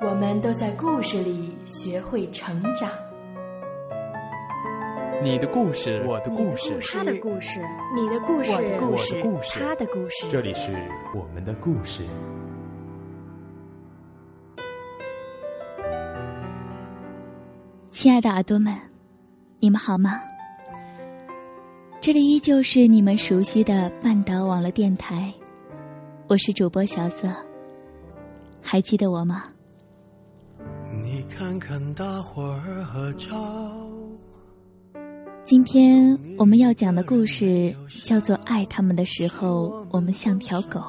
我们都在故事里学会成长。你的故事，我的故事，他的故事，你的故事，我的故事，他的故事。这里是我们的故事。亲爱的耳朵们，你们好吗？这里依旧是你们熟悉的半岛网络电台，我是主播小色，还记得我吗？看看大伙儿合照。今天我们要讲的故事叫做《爱他们的时候，我们像条狗》。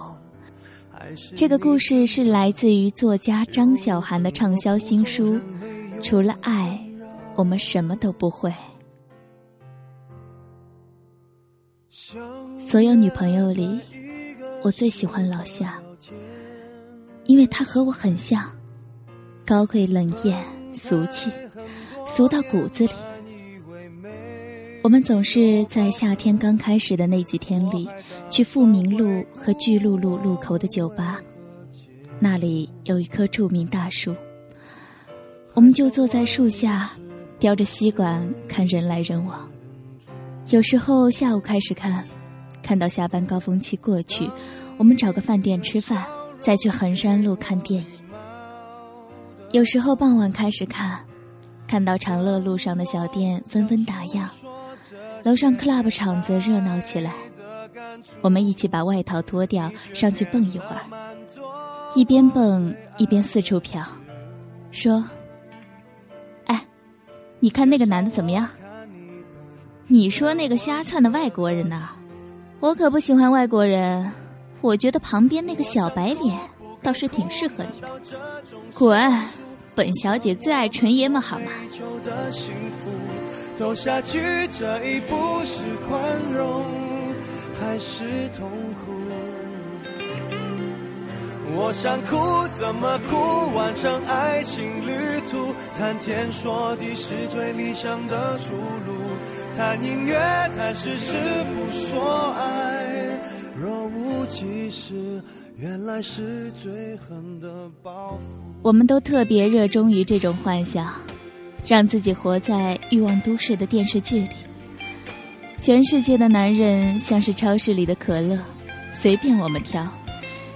这个故事是来自于作家张小涵的畅销新书《除了爱，我们什么都不会》。所有女朋友里，我最喜欢老夏，因为他和我很像，高贵冷艳、俗气，俗到骨子里。我们总是在夏天刚开始的那几天里，去富民路和巨鹿路路口的酒吧，那里有一棵著名大树，我们就坐在树下，叼着吸管看人来人往。有时候下午开始看。看到下班高峰期过去，我们找个饭店吃饭，再去衡山路看电影。有时候傍晚开始看，看到长乐路上的小店纷纷打烊，楼上 club 场子热闹起来。我们一起把外套脱掉，上去蹦一会儿，一边蹦一边四处瞟，说：“哎，你看那个男的怎么样？你说那个瞎窜的外国人呢？”我可不喜欢外国人，我觉得旁边那个小白脸倒是挺适合你的。滚，本小姐最爱纯爷们，好吗？走下去这一步是宽容还是痛苦？我想哭，怎么哭？完成爱情旅途，谈天说地是最理想的出路。谈音乐，谈事实，不说爱。若无其事，原来是最狠的报复。我们都特别热衷于这种幻想，让自己活在欲望都市的电视剧里。全世界的男人像是超市里的可乐，随便我们挑，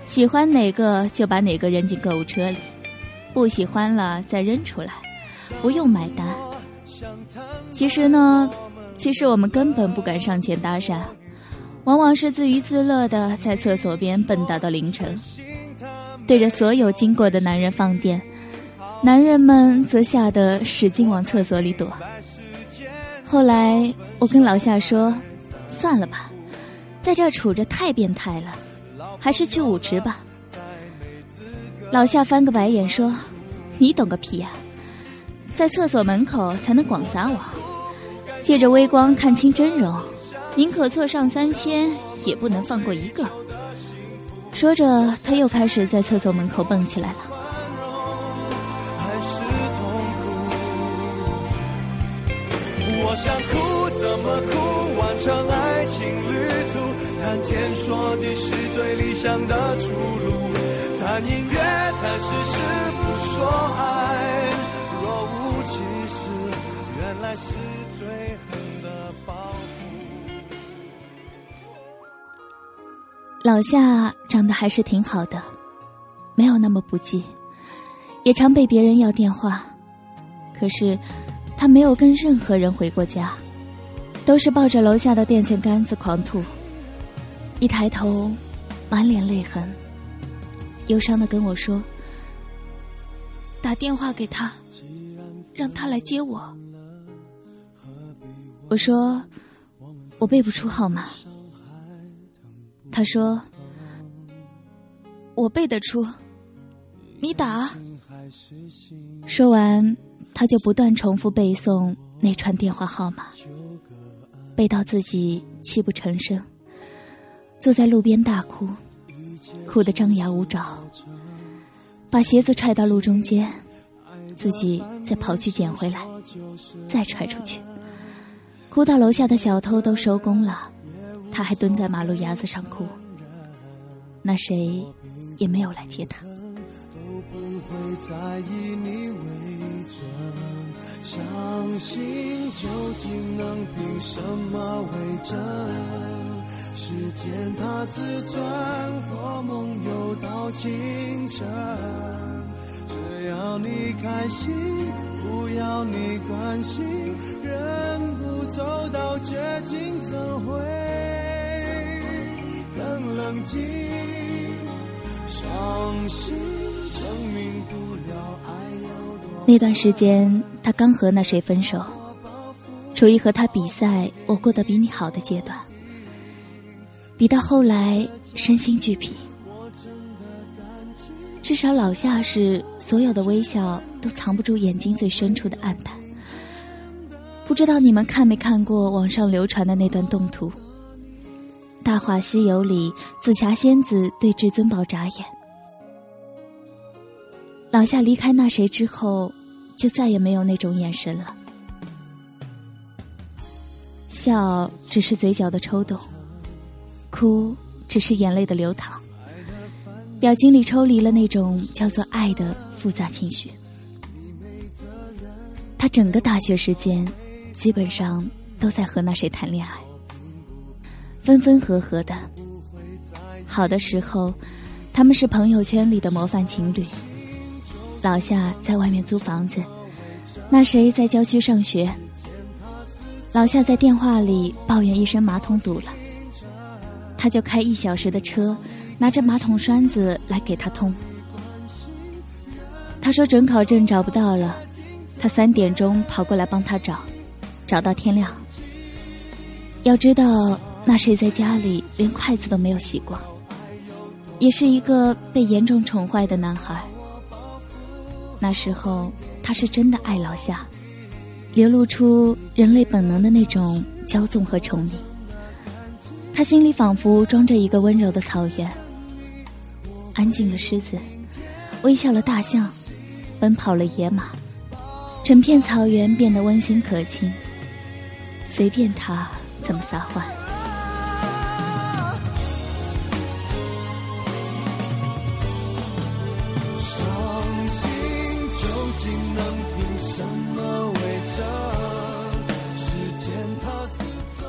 喜欢哪个就把哪个扔进购物车里，不喜欢了再扔出来，不用买单。其实呢。其实我们根本不敢上前搭讪，往往是自娱自乐的在厕所边蹦跶到凌晨，对着所有经过的男人放电，男人们则吓得使劲往厕所里躲。后来我跟老夏说：“算了吧，在这儿杵着太变态了，还是去舞池吧。”老夏翻个白眼说：“你懂个屁啊，在厕所门口才能广撒网。”借着微光看清真容，宁可错上三千，也不能放过一个。说着，他又开始在厕所门口蹦起来了。我想哭，怎么哭？完成爱情旅途，谈天说地是最理想的出路。谈音乐，谈事实，不说爱。若无其事，原来是最。老夏长得还是挺好的，没有那么不济，也常被别人要电话。可是他没有跟任何人回过家，都是抱着楼下的电线杆子狂吐。一抬头，满脸泪痕，忧伤的跟我说：“打电话给他，让他来接我。”我说：“我背不出号码。”他说：“我背得出，你打。”说完，他就不断重复背诵那串电话号码，背到自己泣不成声，坐在路边大哭，哭得张牙舞爪，把鞋子踹到路中间，自己再跑去捡回来，再踹出去，哭到楼下的小偷都收工了，他还蹲在马路牙子上哭，那谁也没有来接他。都不会在意你伪装，相信究竟能凭什么为真？时间它自转，或梦游到清晨。只要你开心，不要你关心，人不走到绝境，怎会冷静？伤心。那段时间，他刚和那谁分手，处于和他比赛我过得比你好的阶段，比到后来身心俱疲。至少老夏是所有的微笑都藏不住眼睛最深处的暗淡。不知道你们看没看过网上流传的那段动图？《大话西游》里紫霞仙子对至尊宝眨眼。老夏离开那谁之后，就再也没有那种眼神了。笑只是嘴角的抽动，哭只是眼泪的流淌。表情里抽离了那种叫做爱的复杂情绪。他整个大学时间，基本上都在和那谁谈恋爱，分分合合的。好的时候，他们是朋友圈里的模范情侣。老夏在外面租房子，那谁在郊区上学。老夏在电话里抱怨一声马桶堵了，他就开一小时的车，拿着马桶栓子来给他通。他说准考证找不到了，他三点钟跑过来帮他找，找到天亮。要知道，那谁在家里连筷子都没有洗过，也是一个被严重宠坏的男孩。那时候，他是真的爱老夏，流露出人类本能的那种骄纵和宠溺。他心里仿佛装着一个温柔的草原，安静的狮子，微笑了大象，奔跑了野马，整片草原变得温馨可亲，随便他怎么撒欢。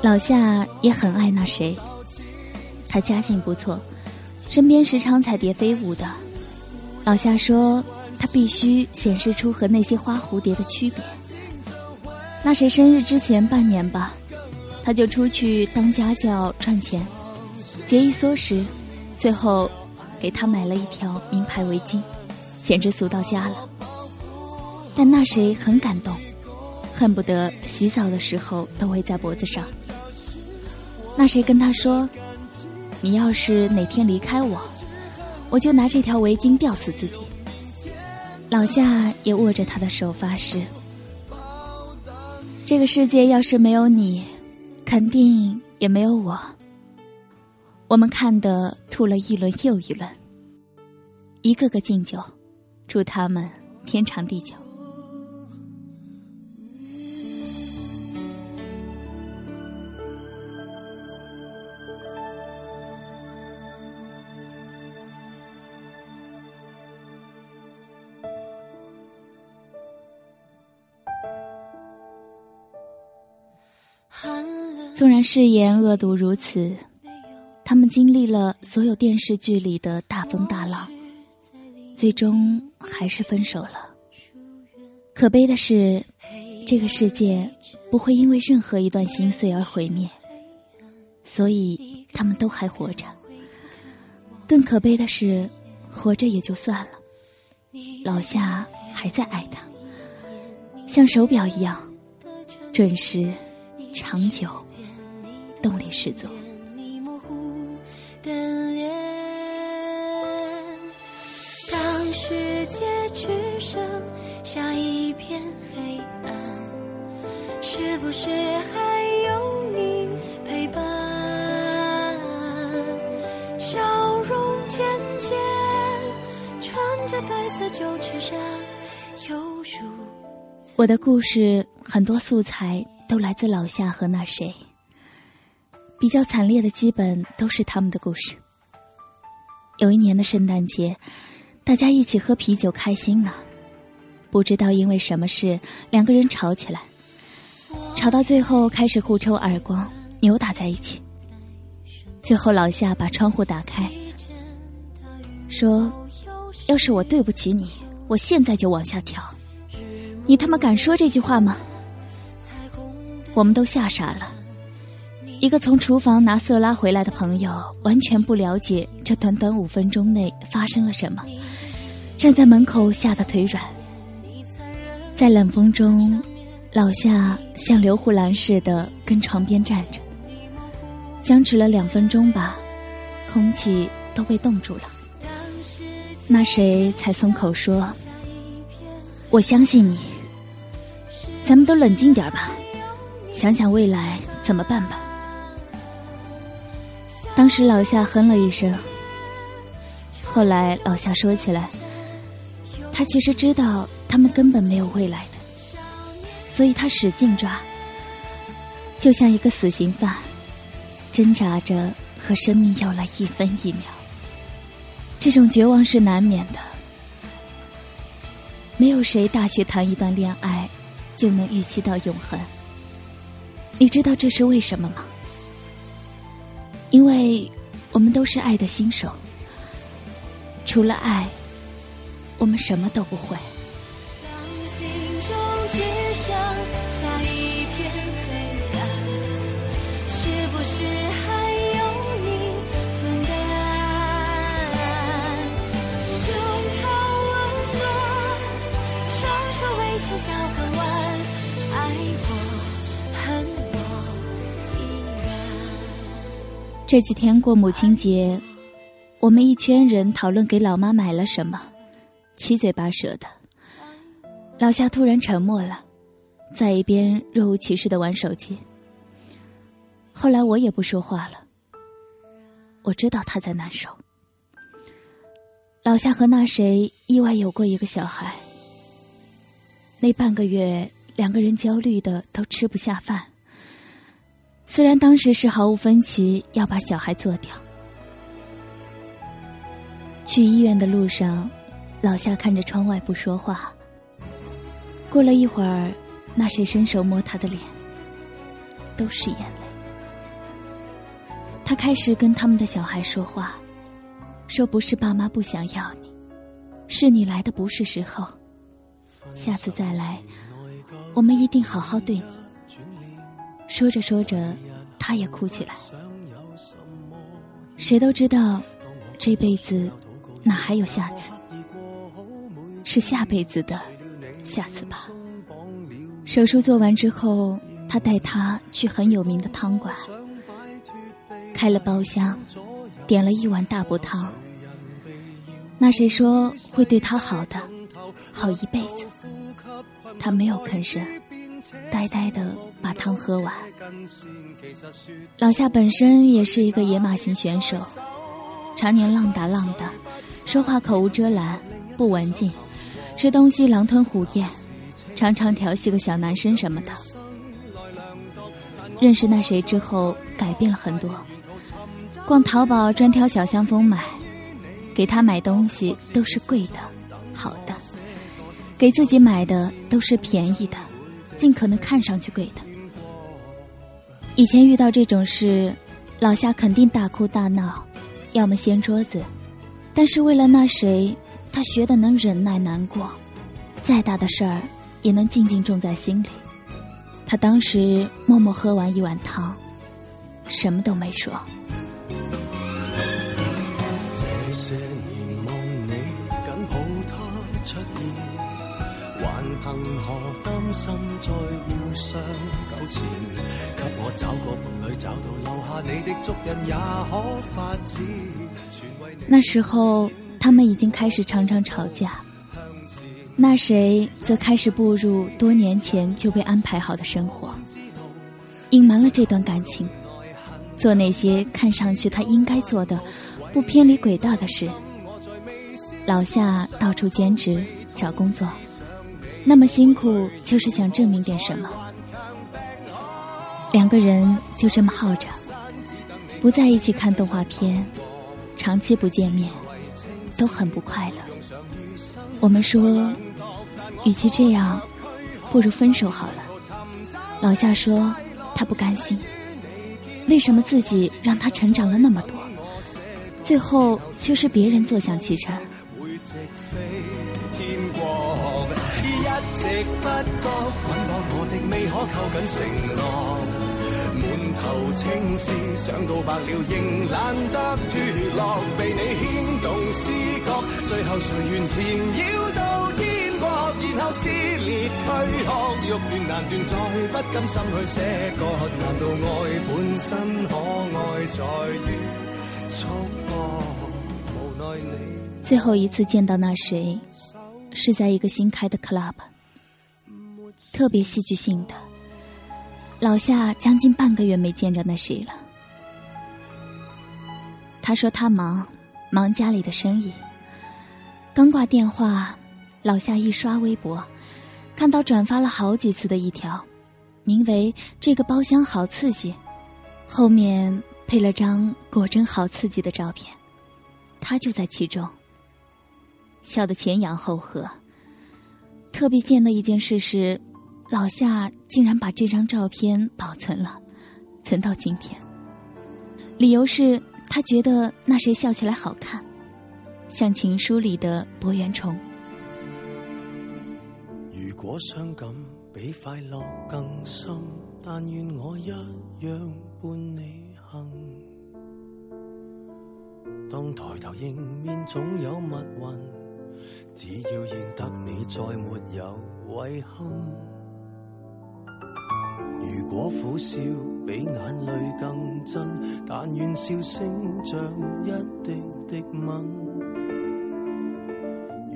老夏也很爱那谁，他家境不错，身边时常彩蝶飞舞的。老夏说，他必须显示出和那些花蝴蝶的区别。那谁生日之前半年吧，他就出去当家教赚钱，节衣缩食，最后给他买了一条名牌围巾，简直俗到家了。但那谁很感动，恨不得洗澡的时候都围在脖子上。那谁跟他说：“你要是哪天离开我，我就拿这条围巾吊死自己。”老夏也握着他的手发誓：“这个世界要是没有你，肯定也没有我。”我们看的吐了一轮又一轮，一个个敬酒，祝他们天长地久。纵然誓言恶毒如此，他们经历了所有电视剧里的大风大浪，最终还是分手了。可悲的是，这个世界不会因为任何一段心碎而毁灭，所以他们都还活着。更可悲的是，活着也就算了，老夏还在爱他，像手表一样准时、长久。动力十足。当世界只剩下一片黑暗，是不是还有你陪伴？笑容渐渐穿着白色旧衬衫，犹如我的故事很多素材都来自老夏和那谁，比较惨烈的基本都是他们的故事。有一年的圣诞节，大家一起喝啤酒开心呢，不知道因为什么事，两个人吵起来，吵到最后开始互抽耳光，扭打在一起。最后老夏把窗户打开，说：“要是我对不起你，我现在就往下跳。你他妈敢说这句话吗？”我们都吓傻了。一个从厨房拿色拉回来的朋友，完全不了解这短短五分钟内发生了什么，站在门口吓得腿软。在冷风中，老夏像刘胡兰似的跟床边站着，僵持了两分钟吧，空气都被冻住了。那谁才松口说：“我相信你，咱们都冷静点吧，想想未来怎么办吧。”当时老夏哼了一声。后来老夏说起来，他其实知道他们根本没有未来的，所以他使劲抓，就像一个死刑犯，挣扎着和生命要来一分一秒。这种绝望是难免的，没有谁大学谈一段恋爱就能预期到永恒。你知道这是为什么吗？因为我们都是爱的新手，除了爱，我们什么都不会。这几天过母亲节，我们一圈人讨论给老妈买了什么，七嘴八舌的。老夏突然沉默了，在一边若无其事的玩手机。后来我也不说话了，我知道他在难受。老夏和那谁意外有过一个小孩，那半个月两个人焦虑的都吃不下饭。虽然当时是毫无分歧要把小孩做掉，去医院的路上，老夏看着窗外不说话。过了一会儿，那谁伸手摸他的脸，都是眼泪。他开始跟他们的小孩说话，说不是爸妈不想要你，是你来的不是时候。下次再来，我们一定好好对你。说着说着，他也哭起来。谁都知道，这辈子哪还有下次？是下辈子的下次吧。手术做完之后，他带他去很有名的汤馆，开了包厢，点了一碗大补汤。那谁说会对他好的，好一辈子？他没有吭声。呆呆的把汤喝完。老夏本身也是一个野马型选手，常年浪打浪的，说话口无遮拦，不文静，吃东西狼吞虎咽，常常调戏个小男生什么的。认识那谁之后，改变了很多。逛淘宝专挑小香风买，给他买东西都是贵的、好的，给自己买的都是便宜的。尽可能看上去贵的。以前遇到这种事，老夏肯定大哭大闹，要么掀桌子。但是为了那谁，他学的能忍耐难过，再大的事儿也能静静种在心里。他当时默默喝完一碗汤，什么都没说。何担心再互相纠缠？给我找个伴侣，找到留下你的足印，也可发展。全为你那时候他们已经开始常常吵架，那谁则开始步入多年前就被安排好的生活，隐瞒了这段感情，做那些看上去他应该做的、不偏离轨道的事。老夏到处兼职找工作，那么辛苦就是想证明点什么。两个人就这么耗着，不在一起看动画片，长期不见面，都很不快乐。我们说，与其这样，不如分手好了。老夏说他不甘心，为什么自己让他成长了那么多，最后却是别人坐享其成？满头青丝，想到白了仍懒得脱落，被你牵动思觉，最后谁愿缠绕到天国，然后撕裂躯壳，欲断难断，再不甘心去舍割，难道爱本身可爱在于束缚？无奈你最后一次见到那谁，是在一个新开的 club，特别戏剧性的。老夏将近半个月没见着那谁了。他说他忙，忙家里的生意。刚挂电话，老夏一刷微博，看到转发了好几次的一条，名为“这个包厢好刺激”，后面配了张果真好刺激的照片，他就在其中。笑得前仰后合。特别贱的一件事是。老夏竟然把这张照片保存了，存到今天。理由是他觉得那谁笑起来好看，像情书里的博圆虫。如果伤感比快乐更深，但愿我一样伴你行。当抬头迎面总有密云，只要认得你，再没有遗憾。如果苦笑比眼泪更真，但愿笑声像一滴滴吻。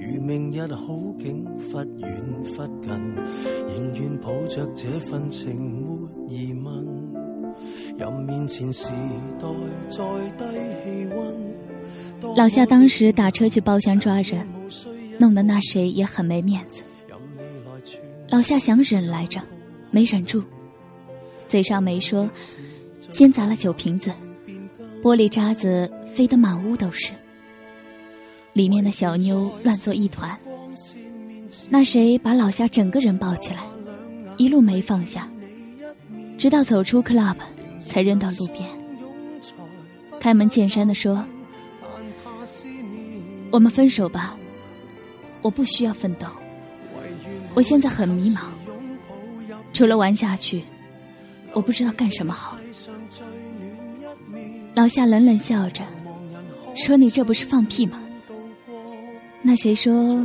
如明日好景忽远忽近，仍愿抱着这份情没疑问。任面前时代再低气温。老夏当时打车去包厢抓人，弄得那谁也很没面子。老夏想忍来着，没忍住。嘴上没说，先砸了酒瓶子，玻璃渣子飞得满屋都是。里面的小妞乱作一团。那谁把老夏整个人抱起来，一路没放下，直到走出 club，才扔到路边。开门见山的说：“我们分手吧，我不需要奋斗，我现在很迷茫，除了玩下去。”我不知道干什么好。老夏冷冷笑着，说：“你这不是放屁吗？”那谁说？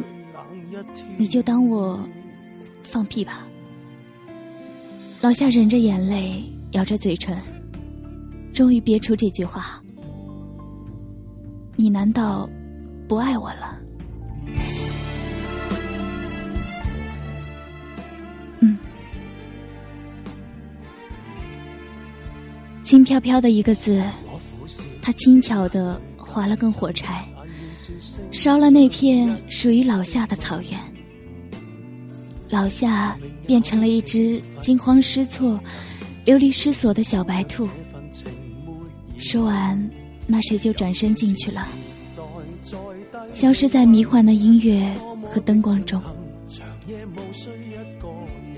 你就当我放屁吧。老夏忍着眼泪，咬着嘴唇，终于憋出这句话：“你难道不爱我了？”轻飘飘的一个字，他轻巧的划了根火柴，烧了那片属于老夏的草原。老夏变成了一只惊慌失措、流离失所的小白兔。说完，那谁就转身进去了，消失在迷幻的音乐和灯光中。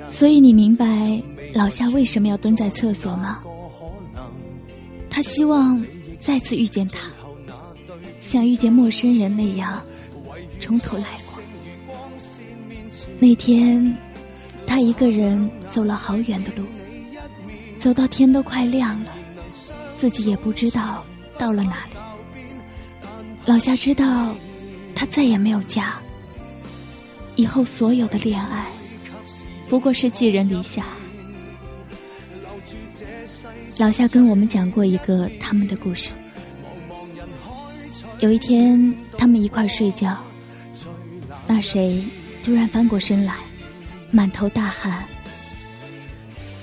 所以你明白老夏为什么要蹲在厕所吗？他希望再次遇见他，像遇见陌生人那样，从头来过。那天，他一个人走了好远的路，走到天都快亮了，自己也不知道到了哪里。老夏知道，他再也没有家，以后所有的恋爱，不过是寄人篱下。老夏跟我们讲过一个他们的故事。有一天，他们一块睡觉，那谁突然翻过身来，满头大汗，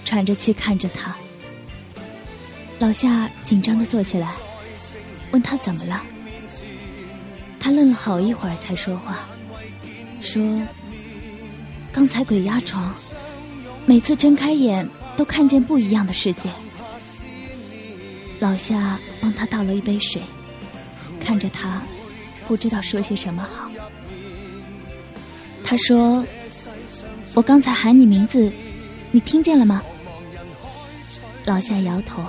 喘着气看着他。老夏紧张的坐起来，问他怎么了。他愣了好一会儿才说话，说：“刚才鬼压床，每次睁开眼都看见不一样的世界。”老夏帮他倒了一杯水，看着他，不知道说些什么好。他说：“我刚才喊你名字，你听见了吗？”老夏摇头。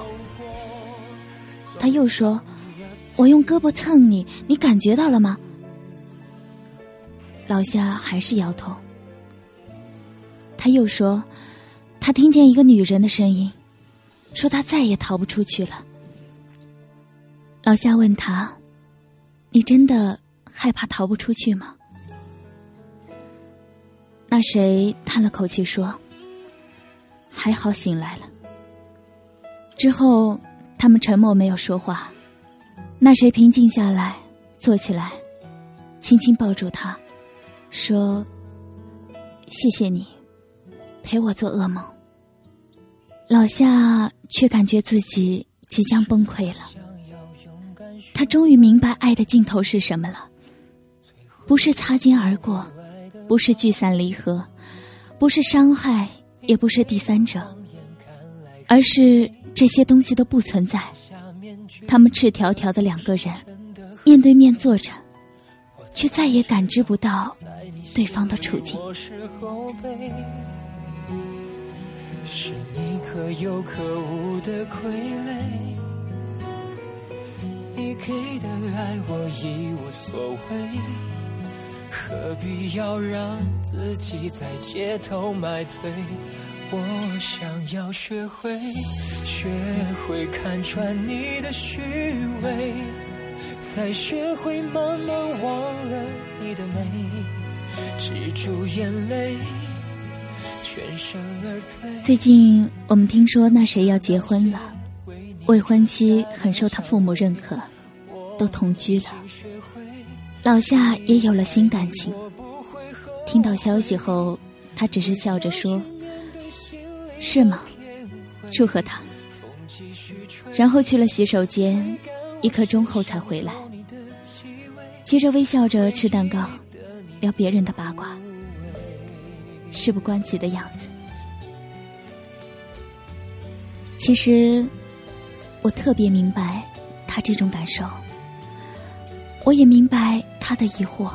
他又说：“我用胳膊蹭你，你感觉到了吗？”老夏还是摇头。他又说：“他听见一个女人的声音，说他再也逃不出去了。”老夏问他：“你真的害怕逃不出去吗？”那谁叹了口气说：“还好醒来了。”之后，他们沉默，没有说话。那谁平静下来，坐起来，轻轻抱住他，说：“谢谢你，陪我做噩梦。”老夏却感觉自己即将崩溃了。他终于明白爱的尽头是什么了，不是擦肩而过。不是聚散离合，不是伤害，也不是第三者，而是这些东西都不存在。他们赤条条的两个人，面对面坐着，却再也感知不到对方的处境。是你可有可无的傀儡，你给的爱我一无所谓。何必要让自己在街头买醉？我想要学会，学会看穿你的虚伪，再学会慢慢忘了你的美，止住眼泪，全身而退。最近我们听说那谁要结婚了，未婚妻很受他父母认可，都同居了。老夏也有了新感情。听到消息后，他只是笑着说：“是吗？祝贺他。”然后去了洗手间，一刻钟后才回来。接着微笑着吃蛋糕，聊别人的八卦，事不关己的样子。其实，我特别明白他这种感受。我也明白他的疑惑，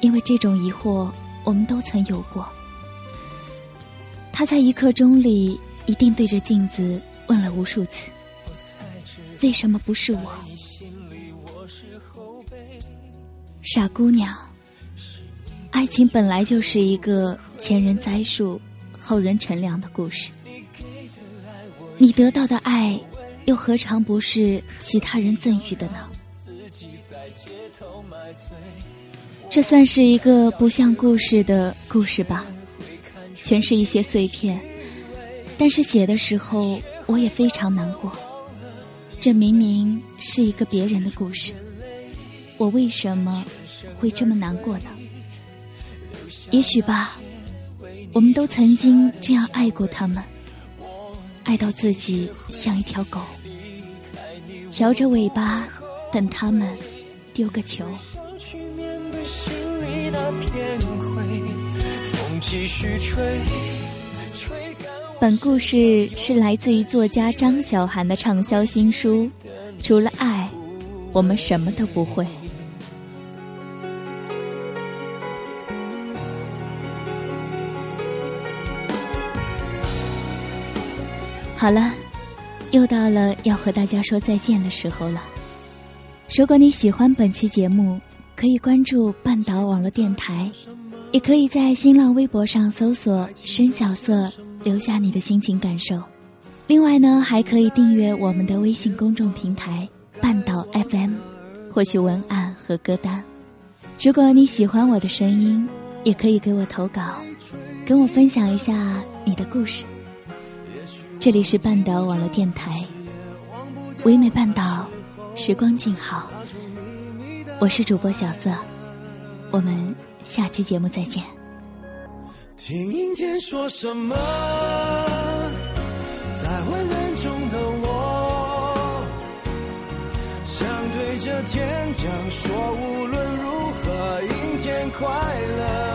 因为这种疑惑我们都曾有过。他在一刻钟里一定对着镜子问了无数次：“为什么不是我？”傻姑娘，爱情本来就是一个前人栽树，后人乘凉的故事。你得到的爱，又何尝不是其他人赠予的呢？这算是一个不像故事的故事吧，全是一些碎片。但是写的时候，我也非常难过。这明明是一个别人的故事，我为什么会这么难过呢？也许吧，我们都曾经这样爱过他们，爱到自己像一条狗，摇着尾巴等他们。丢个球。本故事是来自于作家张小涵的畅销新书《除了爱，我们什么都不会》。好了，又到了要和大家说再见的时候了。如果你喜欢本期节目，可以关注半岛网络电台，也可以在新浪微博上搜索“深小色”，留下你的心情感受。另外呢，还可以订阅我们的微信公众平台“半岛 FM”，获取文案和歌单。如果你喜欢我的声音，也可以给我投稿，跟我分享一下你的故事。这里是半岛网络电台，唯美半岛。时光静好，我是主播小色，我们下期节目再见。听阴天说什么？在混乱中的我，想对着天讲说，无论如何，阴天快乐。